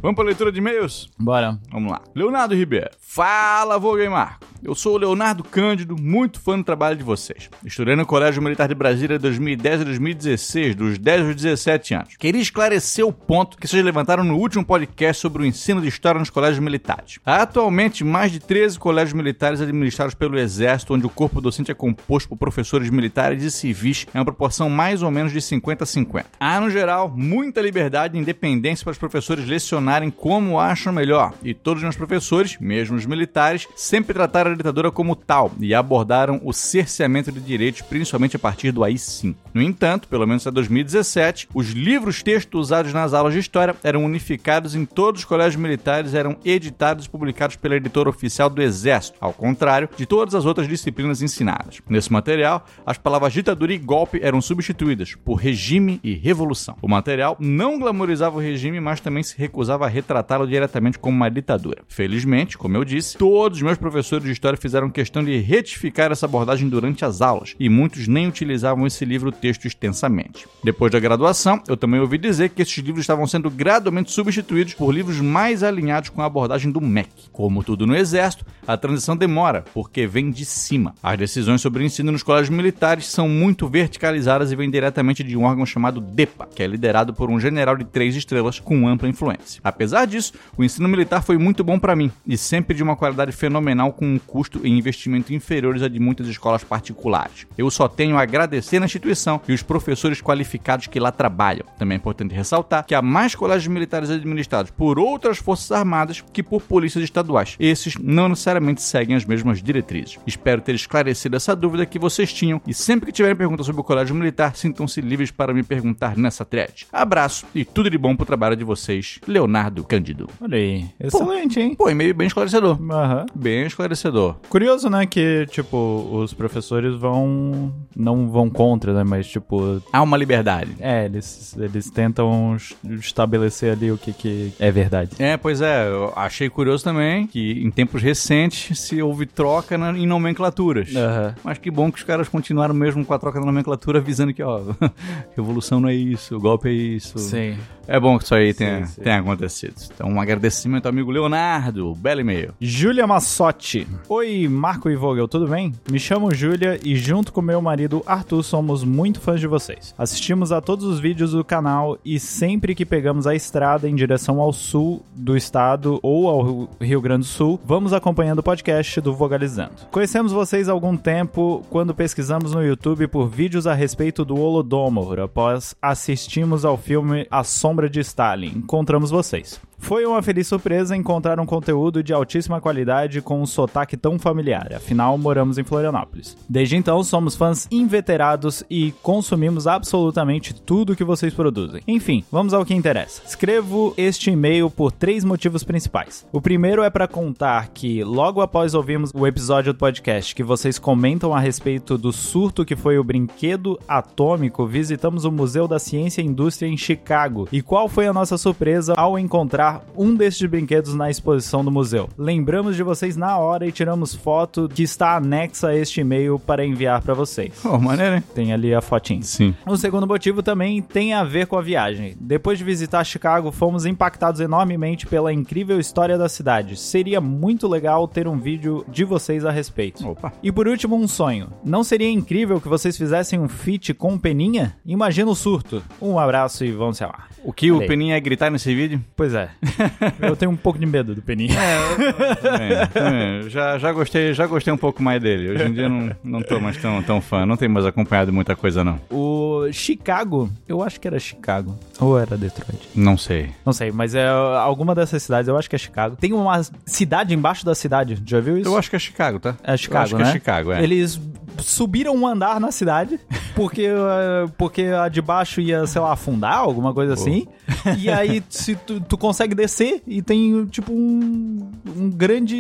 Vamos pra leitura de e-mails? Bora. Vamos lá. Leonardo Ribeiro. Fala, e Marco. Eu sou o Leonardo Cândido, muito fã do trabalho de vocês. Estudei no Colégio Militar de Brasília de 2010 a 2016, dos 10 aos 17 anos. Queria esclarecer o ponto que vocês levantaram no último podcast sobre o ensino de história nos colégios militares. Há atualmente mais de 13 colégios militares administrados pelo Exército, onde o corpo docente é composto por professores militares e civis em uma proporção mais ou menos de 50 a 50. Há, no geral, muita liberdade e independência para os professores lecionarem como acham melhor, e todos os meus professores, mesmo os militares, sempre trataram a ditadura como tal e abordaram o cerceamento de direitos, principalmente a partir do AI-5. No entanto, pelo menos até 2017, os livros-texto usados nas aulas de história eram unificados em todos os colégios militares eram editados e publicados pela editora oficial do Exército, ao contrário de todas as outras disciplinas ensinadas. Nesse material, as palavras ditadura e golpe eram substituídas por regime e revolução. O material não glamorizava o regime, mas também se recusava a retratá-lo diretamente como uma ditadura. Felizmente, como eu disse, todos os meus professores de história fizeram questão de retificar essa abordagem durante as aulas, e muitos nem utilizavam esse livro-texto extensamente. Depois da graduação, eu também ouvi dizer que esses livros estavam sendo gradualmente substituídos por livros mais alinhados com a abordagem do MEC. Como tudo no Exército, a transição demora, porque vem de cima. As decisões sobre ensino nos colégios militares são muito verticalizadas e vêm diretamente de um órgão chamado DEPA, que é liderado por um general de três estrelas com ampla influência. Apesar disso, o ensino militar foi muito bom para mim e sempre de uma qualidade fenomenal com um custo e investimento inferiores a de muitas escolas particulares. Eu só tenho a agradecer na instituição e os professores qualificados que lá trabalham. Também é importante ressaltar que há mais colégios militares administrados por outras forças armadas que por polícias estaduais. Esses não necessariamente seguem as mesmas diretrizes. Espero ter esclarecido essa dúvida que vocês tinham e sempre que tiverem perguntas sobre o colégio militar, sintam-se livres para me perguntar nessa thread. Abraço e tudo de bom pro trabalho de vocês, Leonardo Cândido. Olha aí. Excelente, hein? Pô, e-mail bem esclarecedor. Aham. Bem esclarecedor. Curioso, né, que, tipo, os professores vão... Não vão contra, né, mas, tipo... Há uma liberdade. É, eles, eles tentam es- estabelecer ali o que, que é verdade. É, pois é, eu achei curioso também que em tempos recentes se houve troca na- em nomenclaturas. Aham. Mas que bom que os caras continuaram mesmo com a troca da nomenclatura, avisando que, ó, revolução não é isso, golpe é isso. Sim. É bom que isso aí tenha, sim. tenha acontecido. Então, um agradecimento ao amigo Leonardo, belo e-mail. Júlia Massotti. Oi, Marco e Vogel, tudo bem? Me chamo Júlia e junto com meu marido Arthur somos muito fãs de vocês. Assistimos a todos os vídeos do canal e sempre que pegamos a estrada em direção ao sul do estado ou ao Rio Grande do Sul, vamos acompanhando o podcast do Vogalizando. Conhecemos vocês há algum tempo quando pesquisamos no YouTube por vídeos a respeito do Holodomor após assistimos ao filme A Sombra de Stalin. Encontramos vocês. Foi uma feliz surpresa encontrar um conteúdo de altíssima qualidade com um sotaque tão familiar, afinal moramos em Florianópolis. Desde então somos fãs inveterados e consumimos absolutamente tudo que vocês produzem. Enfim, vamos ao que interessa. Escrevo este e-mail por três motivos principais. O primeiro é para contar que, logo após ouvirmos o episódio do podcast que vocês comentam a respeito do surto que foi o brinquedo atômico, visitamos o Museu da Ciência e Indústria em Chicago. E qual foi a nossa surpresa ao encontrar um destes brinquedos na exposição do museu? Lembramos de vocês na hora e tiramos foto que está anexa a este e-mail para enviar para vocês. Maneiro, hein? Tem ali a fotinha. Sim. O segundo motivo também tem a ver com a viagem. Depois de visitar Chicago, fomos impactados enormemente pela incrível história da cidade. Seria muito legal ter um vídeo de vocês a respeito. Opa. E por último, um sonho. Não seria incrível que vocês fizessem um feat com o Peninha? Imagina o surto. Um abraço e vamos lá. O que o Olha aí. Peninha ia gritar nesse vídeo? Pois é. Eu tenho um pouco de medo do Peninha. Também, também. Já, já, gostei, já gostei um pouco mais dele. Hoje em dia não, não tô mais tão, tão fã. Não tenho mais acompanhado muita coisa, não. O Chicago, eu acho que era Chicago. Ou era Detroit? Não sei. Não sei, mas é alguma dessas cidades, eu acho que é Chicago. Tem uma cidade embaixo da cidade, já viu isso? Eu acho que é Chicago, tá? É Chicago, Eu acho né? que é Chicago, é. Eles subiram um andar na cidade, porque, eh, porque a de baixo ia, sei lá, afundar, alguma coisa assim. E aí se tu, tu consegue descer e tem, tipo, um, um grande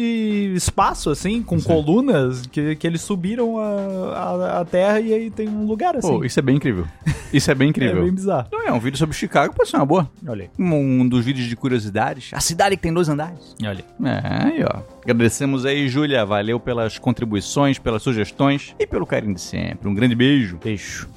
espaço, assim, com colunas, que, que eles subiram a, a, a terra e aí tem um lugar assim. Pô, isso é bem incrível. Isso é bem é incrível. bem bizarro. Não é um vídeo sobre Chicago, pode ser uma boa. Olha aí, Um dos vídeos de curiosidades. A cidade que tem dois andares. olha aí. É, aí, ó. Agradecemos aí, Júlia. Valeu pelas contribuições, pelas sugestões e pelo carinho de sempre. Um grande beijo. Beijo.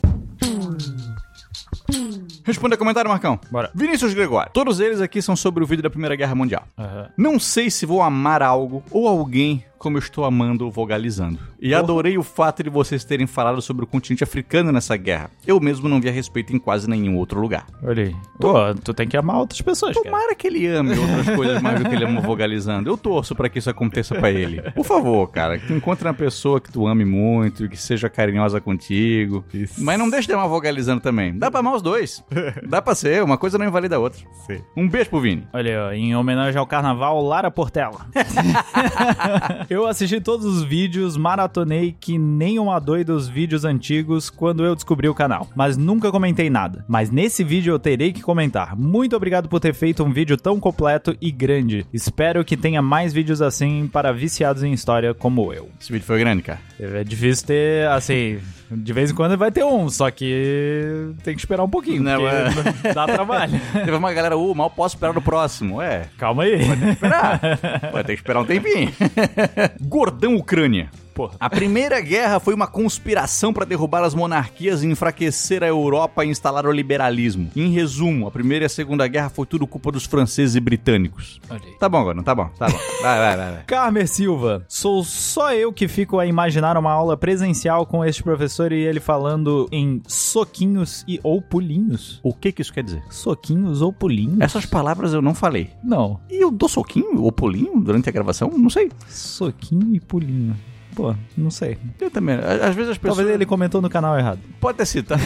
Responda comentário, Marcão. Bora. Vinícius Gregório. Todos eles aqui são sobre o vídeo da Primeira Guerra Mundial. Aham. Não sei se vou amar algo ou alguém como eu estou amando ou vogalizando. E adorei o fato de vocês terem falado sobre o continente africano nessa guerra. Eu mesmo não vi a respeito em quase nenhum outro lugar. Olha aí. Pô, tu tem que amar outras pessoas, cara. Tomara que ele ame outras coisas mais do que ele ama vogalizando. Eu torço pra que isso aconteça pra ele. Por favor, cara, que encontre uma pessoa que tu ame muito, que seja carinhosa contigo. Isso. Mas não deixe de amar vogalizando também. Dá pra amar os dois. Dá pra ser, uma coisa não invalida a outra. Sim. Um beijo pro Vini. Olha aí, ó, em homenagem ao carnaval, Lara Portela. eu assisti todos os vídeos, maratonei que nem uma doida os vídeos antigos quando eu descobri o canal, mas nunca comentei nada. Mas nesse vídeo eu terei que comentar. Muito obrigado por ter feito um vídeo tão completo e grande. Espero que tenha mais vídeos assim para viciados em história como eu. Esse vídeo foi grande, cara. É difícil ter, assim, de vez em quando vai ter um, só que tem que esperar um pouquinho, Não, porque dá trabalho. Teve uma galera, uh, mal posso esperar no próximo. É, Calma aí. esperar. Vai ter que esperar um tempinho. Gordão Ucrânia. Porra. A Primeira Guerra foi uma conspiração para derrubar as monarquias e enfraquecer a Europa e instalar o liberalismo. Em resumo, a Primeira e a Segunda Guerra foi tudo culpa dos franceses e britânicos. Tá bom, Gordon, tá bom, tá bom. Vai, vai, vai. vai. Carmer Silva, sou só eu que fico a imaginar uma aula presencial com este professor e ele falando em soquinhos e ou pulinhos. O que que isso quer dizer? Soquinhos ou pulinhos? Essas palavras eu não falei. Não, E eu dou soquinho ou pulinho durante a gravação? Não sei. soquinho e pulinho. Pô, não sei. Eu também. Às vezes as pessoas. Talvez ele comentou no canal errado. Pode ter sido, tá?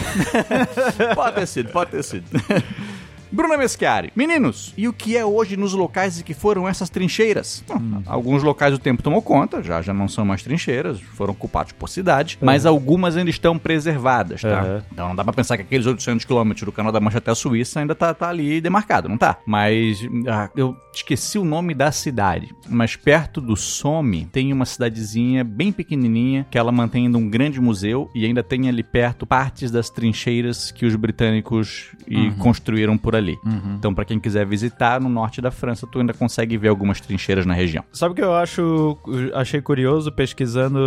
pode ter sido, pode ter sido. Bruna Meschiari. Meninos, e o que é hoje nos locais em que foram essas trincheiras? Bom, Alguns locais o tempo tomou conta, já, já não são mais trincheiras, foram ocupados por cidade, mas algumas ainda estão preservadas, tá? Uhum. Então não dá pra pensar que aqueles 800 quilômetros do Canal da Mancha até a Suíça ainda tá, tá ali demarcado, não tá? Mas ah, eu esqueci o nome da cidade, mas perto do Somme tem uma cidadezinha bem pequenininha que ela mantém ainda um grande museu e ainda tem ali perto partes das trincheiras que os britânicos e construíram por ali. Então, pra quem quiser visitar, no norte da França, tu ainda consegue ver algumas trincheiras na região. Sabe o que eu acho, achei curioso pesquisando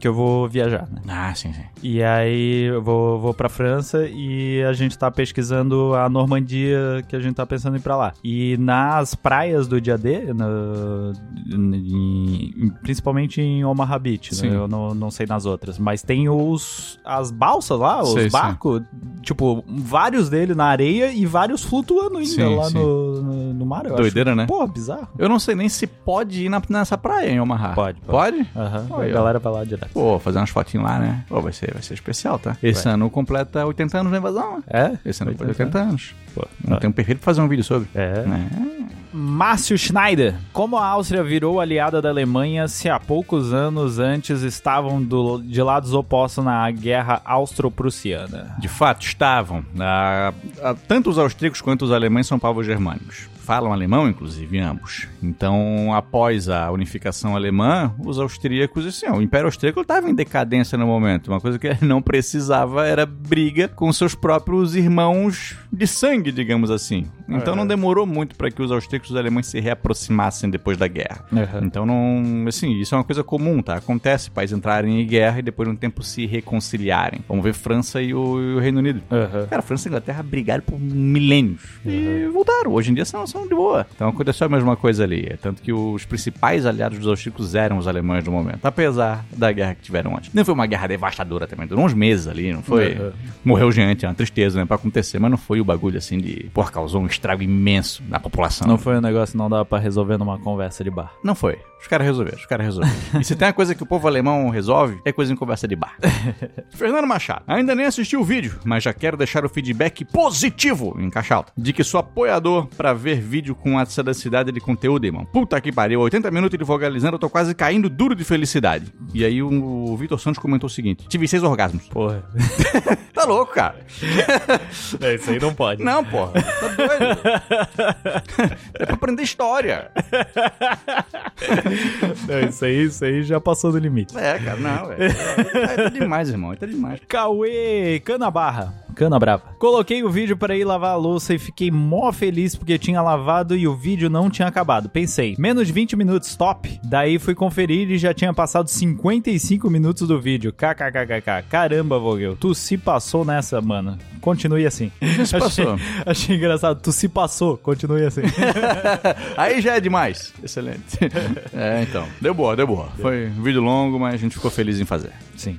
que eu vou viajar, né? Ah, sim, sim. E aí eu vou, vou pra França e a gente tá pesquisando a Normandia que a gente tá pensando em ir pra lá. E nas praias do dia D, no- em- principalmente em Omaha Beach, né? Sim. eu não, não sei nas outras, mas tem os as balsas lá, os Sei, sim. barcos, tipo, vários deles na areia e vários flutuando ainda Sim, lá sim. No, no, no mar. Doideira, acho, né? Pô, bizarro. Eu não sei nem se pode ir na- nessa praia em Omaha. Pode, Pode? Aham, Olha, a galera vai lá direto. Pô, fazer umas fotinhas lá, né? Pô, vai ser, vai ser especial, tá? Esse Vai. ano completa 80 anos da invasão, né? É? Esse ano completa 80 80 anos. Pô, Não tem um perfeito pra fazer um vídeo sobre. É. Né? Márcio Schneider. Como a Áustria virou aliada da Alemanha se há poucos anos antes estavam do- de lados opostos na guerra austro-prussiana? De fato, estavam. ah, ah, tanto os austríacos quanto os alemães são povos germânicos. Falam alemão, inclusive, ambos. Então, após a unificação alemã, os austríacos, assim, o Império Austríaco estava em decadência no momento. Uma coisa que ele não precisava era briga com seus próprios irmãos de sangue, digamos assim. Então, É. não demorou muito para que os austríacos e os alemães se reaproximassem depois da guerra. Uhum. Então não. Assim, isso é uma coisa comum, tá? Acontece países entrarem em guerra e depois de um tempo se reconciliarem. Vamos ver França e o, e o Reino Unido. Uhum. Cara, França e Inglaterra brigaram por milênios. E voltaram. Hoje em dia são, são de boa. Então aconteceu a mesma coisa ali. É tanto que os principais aliados dos austríacos eram os alemães no momento. Apesar da guerra que tiveram antes. Não foi uma guerra devastadora também. Durou uns meses ali, não foi? Uhum. Morreu gente, é uma tristeza, né? Pra acontecer. Mas não foi o bagulho assim de. Porra, causou um estrago imenso na população. Não foi um negócio que não dava pra resolver numa conversa de bar. Não foi. Os caras resolveram, os caras resolveram. e se tem uma coisa que o povo alemão resolve, é coisa em conversa de bar. Fernando Machado. Ainda nem assisti o vídeo, mas já quero deixar o feedback positivo, em caixa alta, de que sou apoiador pra ver vídeo com essa densidade de conteúdo, irmão. Puta que pariu, 80 minutos de vogalizando, eu tô quase caindo duro de felicidade. E aí o, o Vitor Santos comentou o seguinte: tive seis orgasmos. Porra. Tá louco, cara? É, isso aí não pode. Não, porra. Tá doido. É pra aprender história. Não, isso aí, isso aí já passou do limite. É, cara, não, velho. É, tá demais, irmão. Tá demais. Cauê Canabarra. Cana brava. Coloquei o vídeo para ir lavar a louça e fiquei mó feliz porque tinha lavado e o vídeo não tinha acabado. Pensei, menos de 20 minutos, top. Daí fui conferir e já tinha passado 55 minutos do vídeo. KKKKK. Caramba, Vogel, tu se passou nessa, mano. Continue assim. Se passou. Achei, achei engraçado. Tu se passou. Continue assim. Aí já é demais. Excelente. É, então. Deu boa, deu boa. Foi um vídeo longo, mas a gente ficou feliz em fazer. Sim.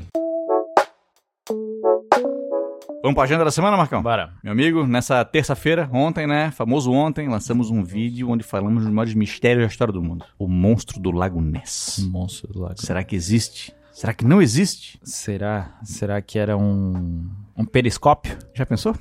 Vamos pra agenda da semana, Marcão? Bora. Meu amigo, nessa terça-feira, ontem, né? Famoso ontem, lançamos um vídeo onde falamos dos maiores mistérios da história do mundo. O monstro do Lago Ness. Monstro do lago. Será que existe? Será que não existe? Será? Será que era um. Um periscópio? Já pensou?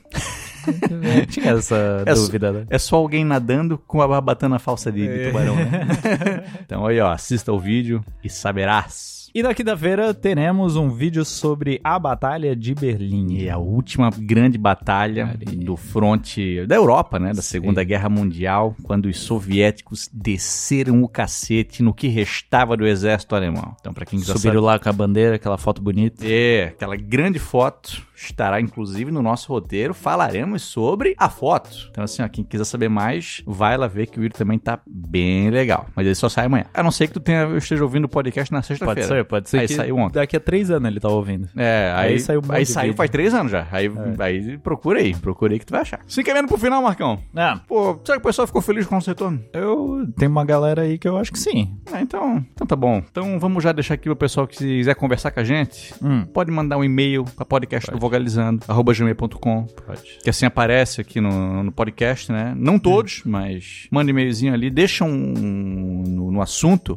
Tinha essa É dúvida, né? É só alguém nadando com a barbatana falsa de, de tubarão, né? então aí, ó, assista o vídeo e saberás. E na quinta-feira teremos um vídeo sobre a Batalha de Berlim. E a última grande batalha do fronte da Europa, né? Da Segunda Guerra Mundial, quando os soviéticos desceram o cacete no que restava do exército alemão. Então, pra quem quiser Subiram lá com a bandeira, aquela foto bonita. É, aquela grande foto estará inclusive no nosso roteiro. Falaremos sobre a foto. Então, assim, ó, quem quiser saber mais, vai lá ver que o vídeo também tá bem legal. Mas ele só sai amanhã. A não ser que tu tenha, eu esteja ouvindo o podcast na sexta-feira. Pode ser, pode ser Aí que saiu ontem. daqui a três anos ele tá ouvindo. É, aí, Aí aí saiu saiu, um de vídeo. faz três anos já. Aí, aí procura aí, procura aí que tu vai achar. Se encaminhando pro final, Marcão. Ah, Pô, será que o pessoal ficou feliz com o retorno? eu tenho uma galera aí que eu acho que sim. Ah, então, então tá bom. Então vamos já deixar aqui pro pessoal que quiser conversar com a gente. Hum. Pode mandar um e-mail pra podcast do Vogalizando, arroba gmail.com. Pode. Que assim aparece aqui no, no podcast, né? Não todos, mas manda um e-mailzinho ali, deixa um no, no assunto,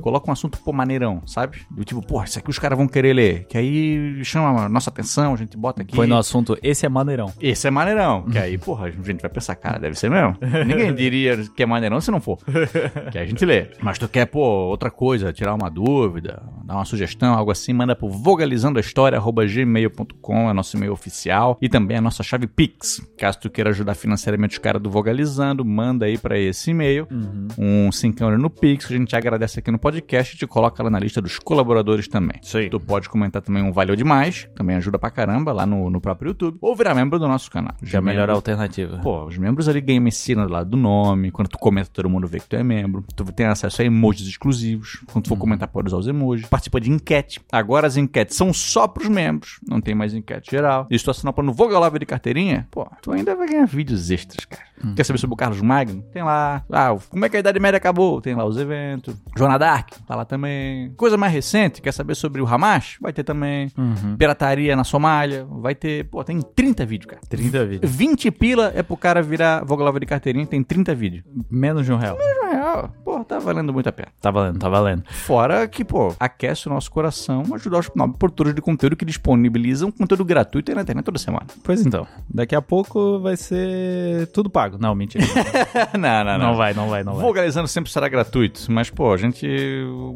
coloca um assunto, pô, maneirão, sabe? Do tipo, pô, isso aqui os caras vão querer ler. Que aí chama a nossa atenção, a gente bota aqui. Foi no assunto, esse é maneirão. Esse é maneirão. Que aí, porra, a gente vai pensar, cara, deve ser mesmo. Ninguém diria que é maneirão se não for. Que a gente lê. Mas tu quer, pô, outra coisa, tirar uma dúvida, dar uma sugestão, algo assim, manda pro vogalizandoahistoria.gmail.com, é nosso e-mail oficial. E também a nossa chave Pix. Caso tu queira ajudar financeiramente os caras do Vogalizando, manda aí pra esse e-mail um cincão no Pix, que a gente agradece aqui no podcast e te coloca lá na lista dos colaboradores também. Isso aí. Tu pode comentar também um Valeu Demais, também ajuda pra caramba lá no, no próprio YouTube, ou virar membro do nosso canal. Já é a melhor alternativa. Pô, os membros ali ganham ensina do lado do nome. Quando tu comenta, todo mundo vê que tu é membro. Tu tem acesso a emojis exclusivos. Quando tu for comentar, pode usar os emojis. Participa de enquete. Agora as enquetes são só pros membros. Não tem mais enquete geral. E se tu assinar plano Vogalove de carteirinha, pô, tu ainda vai ganhar vídeos extras, cara. Quer saber sobre o Carlos Magno? Tem lá. Ah, como é que a Idade Média acabou? Tem lá os eventos. Joana Dark, tá lá também. Coisa mais recente, quer saber sobre o Hamas? Vai ter também. Pirataria na Somália, vai ter. Pô, tem 30 vídeos, cara. 30 vídeos. 20 pila é pro cara virar Vogalova de carteirinha, tem 30 vídeos. Menos de um real. Na real, pô, tá valendo muito a pena. Tá valendo, tá valendo. Fora que, pô, aquece o nosso coração ajudar os nobres produtores de conteúdo que disponibilizam conteúdo gratuito aí na internet toda semana. Pois então, daqui a pouco vai ser tudo pago. Não, mentira. não, não, não vai, não vai, não vai. Vogalizando sempre será gratuito, mas, pô, a gente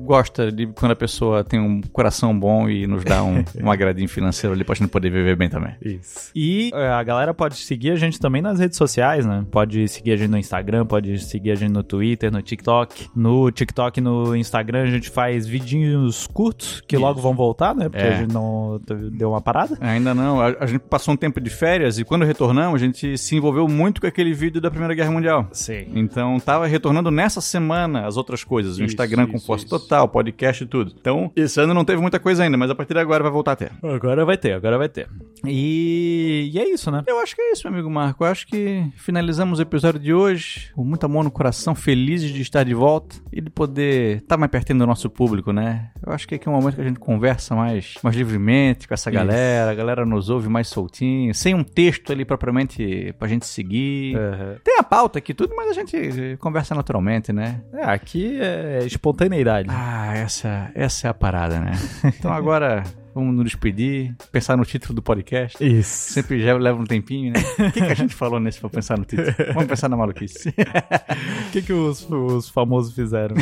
gosta de quando a pessoa tem um coração bom e nos dá um, um agradinho financeiro ali pra gente poder viver bem também. Isso. E é, a galera pode seguir a gente também nas redes sociais, né? Pode seguir a gente no Instagram, pode seguir a gente no Twitter, no TikTok. No TikTok e no Instagram a gente faz vidinhos curtos, que logo vão voltar, né? Porque É. a gente não deu uma parada. Ainda não, a, a gente passou um tempo de férias e quando retornamos a gente se envolveu muito com aquele vídeo da Primeira Guerra Mundial. Sim. Então tava retornando nessa semana as outras coisas, o Isso, Instagram com isso, força isso. total, podcast e tudo. Então, esse ano não teve muita coisa ainda, mas a partir de agora vai voltar a ter. Agora vai ter, agora vai ter. E, e é isso, né? Eu acho que é isso, meu amigo Marco. Eu acho que finalizamos o episódio de hoje com muito amor no coração, felizes de estar de volta e de poder estar mais pertinho do nosso público, né? Eu acho que aqui é um momento que a gente conversa mais, mais livremente com essa Isso. galera, a galera nos ouve mais soltinho, sem um texto ali propriamente pra gente seguir. Tem a pauta aqui tudo, mas a gente conversa naturalmente, né? É, aqui é espontaneidade. Ah, essa, essa é a parada, né? Então agora vamos nos despedir, pensar no título do podcast. Isso. Sempre já leva um tempinho, né? O que, que a gente falou nesse pra pensar no título? Vamos pensar na maluquice. O que, que os, os famosos fizeram?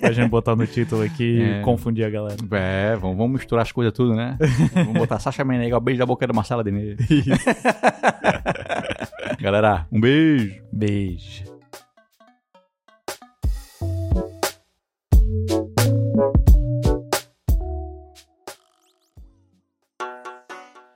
pra gente botar no título aqui É. e confundir a galera. É, vamos, vamos misturar as coisas tudo, né? Vamos botar Sasha Meneghel, beijo da boca da Marcela Denê. Galera, um beijo. Beijo.